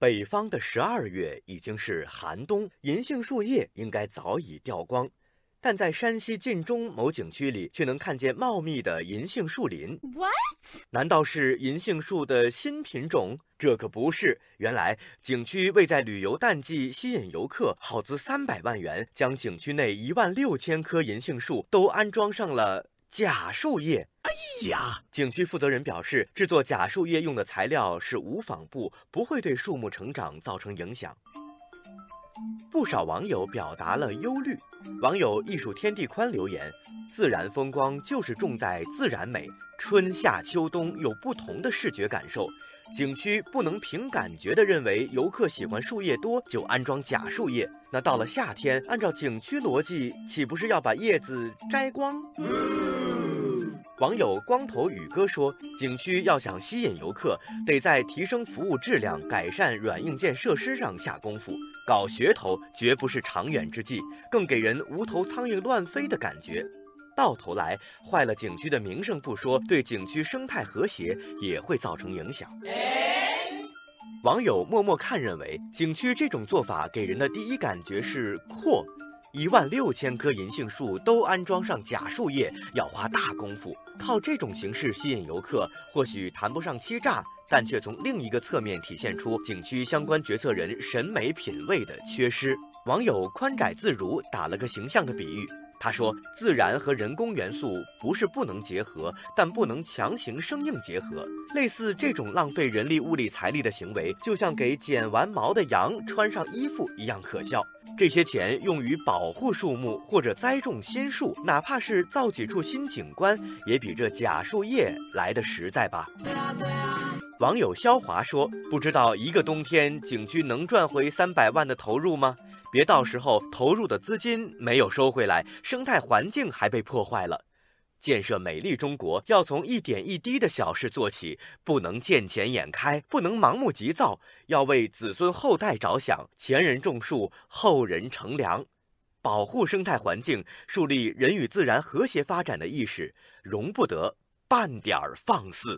北方的十二月已经是寒冬，银杏树叶应该早已掉光，但在山西晋中某景区里，却能看见茂密的银杏树林。What？难道是银杏树的新品种？这可不是。原来景区为在旅游淡季吸引游客，耗资三百万元，将景区内一万六千棵银杏树都安装上了假树叶。哎呀，景区负责人表示，制作假树叶用的材料是无纺布，不会对树木成长造成影响。不少网友表达了忧虑。网友艺术天地宽留言：“自然风光就是重在自然美，春夏秋冬有不同的视觉感受。景区不能凭感觉的认为游客喜欢树叶多就安装假树叶，那到了夏天，按照景区逻辑，岂不是要把叶子摘光？”网友光头宇哥说：“景区要想吸引游客，得在提升服务质量、改善软硬件设施上下功夫。搞噱头绝不是长远之计，更给人无头苍蝇乱飞的感觉。到头来，坏了景区的名声不说，对景区生态和谐也会造成影响。”网友默默看认为，景区这种做法给人的第一感觉是阔。一万六千棵银杏树都安装上假树叶，要花大功夫。靠这种形式吸引游客，或许谈不上欺诈，但却从另一个侧面体现出景区相关决策人审美品味的缺失。网友宽窄自如打了个形象的比喻。他说：“自然和人工元素不是不能结合，但不能强行生硬结合。类似这种浪费人力、物力、财力的行为，就像给剪完毛的羊穿上衣服一样可笑。这些钱用于保护树木或者栽种新树，哪怕是造几处新景观，也比这假树叶来的实在吧。”网友肖华说：“不知道一个冬天景区能赚回三百万的投入吗？”别到时候投入的资金没有收回来，生态环境还被破坏了。建设美丽中国要从一点一滴的小事做起，不能见钱眼开，不能盲目急躁，要为子孙后代着想。前人种树，后人乘凉，保护生态环境，树立人与自然和谐发展的意识，容不得半点儿放肆。